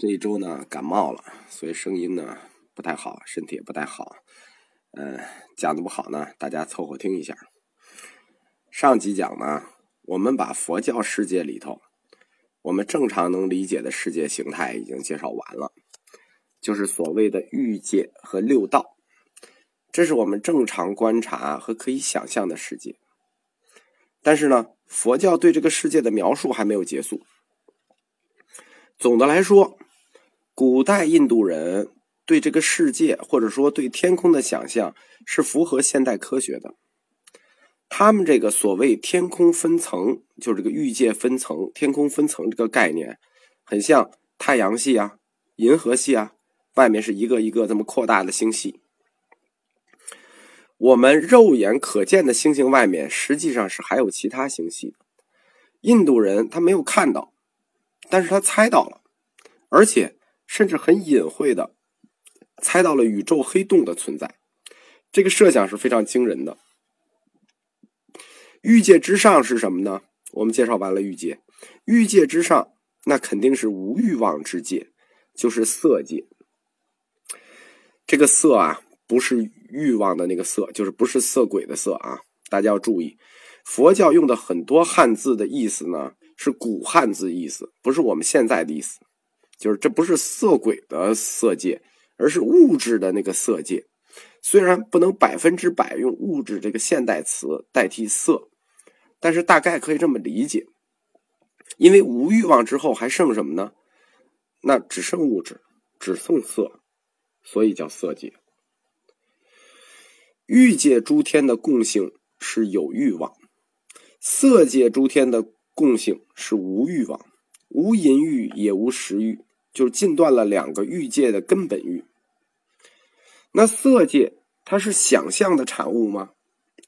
这一周呢感冒了，所以声音呢不太好，身体也不太好。呃，讲的不好呢，大家凑合听一下。上集讲呢，我们把佛教世界里头我们正常能理解的世界形态已经介绍完了，就是所谓的欲界和六道，这是我们正常观察和可以想象的世界。但是呢，佛教对这个世界的描述还没有结束。总的来说。古代印度人对这个世界，或者说对天空的想象，是符合现代科学的。他们这个所谓天空分层，就是这个欲界分层、天空分层这个概念，很像太阳系啊、银河系啊，外面是一个一个这么扩大的星系。我们肉眼可见的星星外面，实际上是还有其他星系的。印度人他没有看到，但是他猜到了，而且。甚至很隐晦的猜到了宇宙黑洞的存在，这个设想是非常惊人的。欲界之上是什么呢？我们介绍完了欲界，欲界之上那肯定是无欲望之界，就是色界。这个色啊，不是欲望的那个色，就是不是色鬼的色啊。大家要注意，佛教用的很多汉字的意思呢，是古汉字意思，不是我们现在的意思。就是这不是色鬼的色界，而是物质的那个色界。虽然不能百分之百用物质这个现代词代替色，但是大概可以这么理解。因为无欲望之后还剩什么呢？那只剩物质，只剩色，所以叫色界。欲界诸天的共性是有欲望，色界诸天的共性是无欲望，无淫欲也无食欲。就是禁断了两个欲界的根本欲。那色界它是想象的产物吗？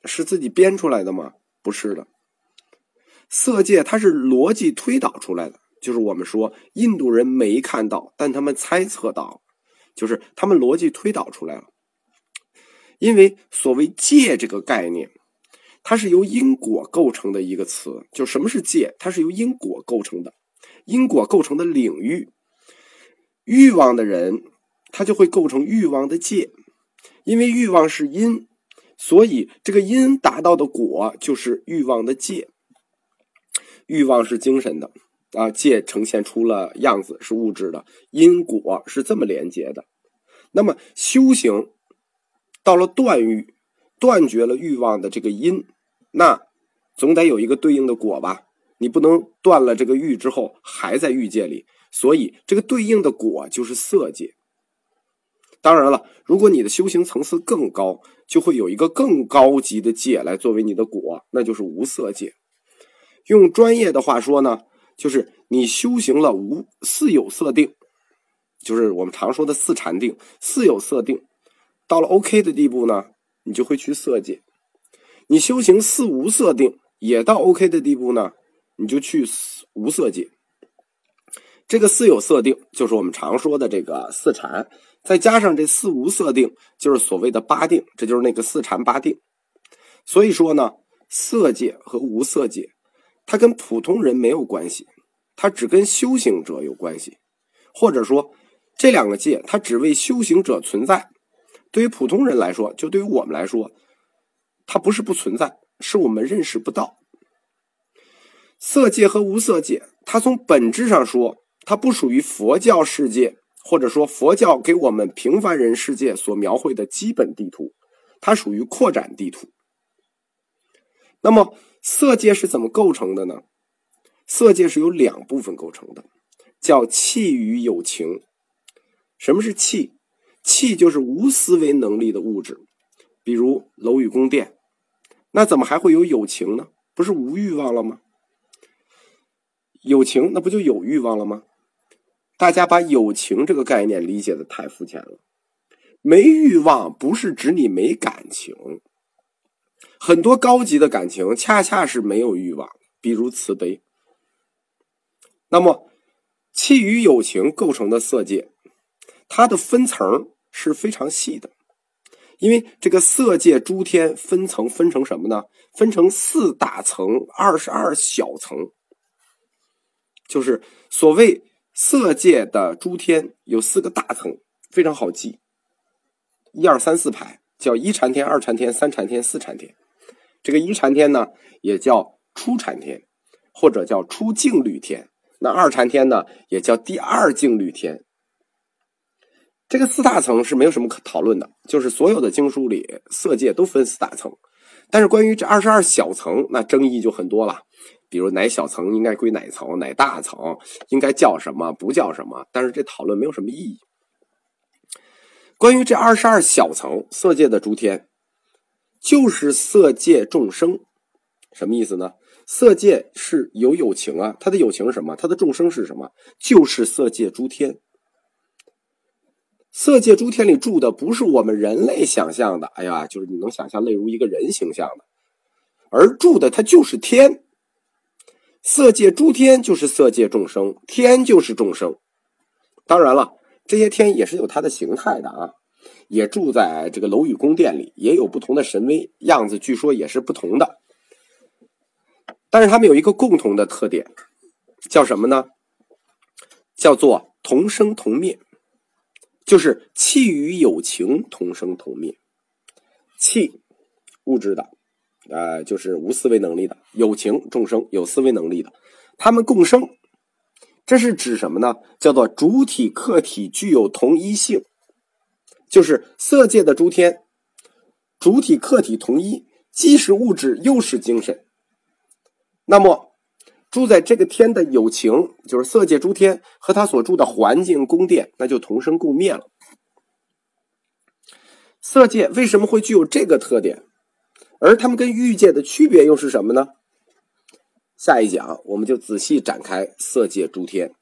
是自己编出来的吗？不是的。色界它是逻辑推导出来的，就是我们说印度人没看到，但他们猜测到，就是他们逻辑推导出来了。因为所谓界这个概念，它是由因果构成的一个词。就什么是界？它是由因果构成的，因果构成的领域。欲望的人，他就会构成欲望的界，因为欲望是因，所以这个因达到的果就是欲望的界。欲望是精神的啊，界呈现出了样子是物质的，因果是这么连接的。那么修行到了断欲，断绝了欲望的这个因，那总得有一个对应的果吧？你不能断了这个欲之后还在欲界里。所以，这个对应的果就是色界。当然了，如果你的修行层次更高，就会有一个更高级的界来作为你的果，那就是无色界。用专业的话说呢，就是你修行了无四有色定，就是我们常说的四禅定。四有色定到了 OK 的地步呢，你就会去色界。你修行四无色定也到 OK 的地步呢，你就去无色界。这个四有色定就是我们常说的这个四禅，再加上这四无色定，就是所谓的八定，这就是那个四禅八定。所以说呢，色界和无色界，它跟普通人没有关系，它只跟修行者有关系，或者说这两个界它只为修行者存在。对于普通人来说，就对于我们来说，它不是不存在，是我们认识不到。色界和无色界，它从本质上说。它不属于佛教世界，或者说佛教给我们平凡人世界所描绘的基本地图，它属于扩展地图。那么色界是怎么构成的呢？色界是由两部分构成的，叫气与有情。什么是气？气就是无思维能力的物质，比如楼宇宫殿。那怎么还会有有情呢？不是无欲望了吗？有情那不就有欲望了吗？大家把友情这个概念理解的太肤浅了。没欲望不是指你没感情，很多高级的感情恰恰是没有欲望，比如慈悲。那么，气与友情构成的色界，它的分层是非常细的，因为这个色界诸天分层分成什么呢？分成四大层、二十二小层，就是所谓。色界的诸天有四个大层，非常好记，一二三四排叫一禅天、二禅天、三禅天、四禅天。这个一禅天呢，也叫初禅天，或者叫初净律天。那二禅天呢，也叫第二净律天。这个四大层是没有什么可讨论的，就是所有的经书里色界都分四大层。但是关于这二十二小层，那争议就很多了。比如哪小层应该归哪层，哪大层应该叫什么，不叫什么。但是这讨论没有什么意义。关于这二十二小层色界的诸天，就是色界众生，什么意思呢？色界是有友情啊，它的友情是什么？它的众生是什么？就是色界诸天。色界诸天里住的不是我们人类想象的，哎呀，就是你能想象，例如一个人形象的，而住的它就是天。色界诸天就是色界众生，天就是众生。当然了，这些天也是有它的形态的啊，也住在这个楼宇宫殿里，也有不同的神威样子，据说也是不同的。但是他们有一个共同的特点，叫什么呢？叫做同生同灭，就是气与有情同生同灭。气，物质的。呃，就是无思维能力的有情众生，有思维能力的，他们共生，这是指什么呢？叫做主体客体具有同一性，就是色界的诸天，主体客体同一，既是物质又是精神。那么住在这个天的有情，就是色界诸天和他所住的环境宫殿，那就同生共灭了。色界为什么会具有这个特点？而他们跟欲界的区别又是什么呢？下一讲我们就仔细展开色界诸天。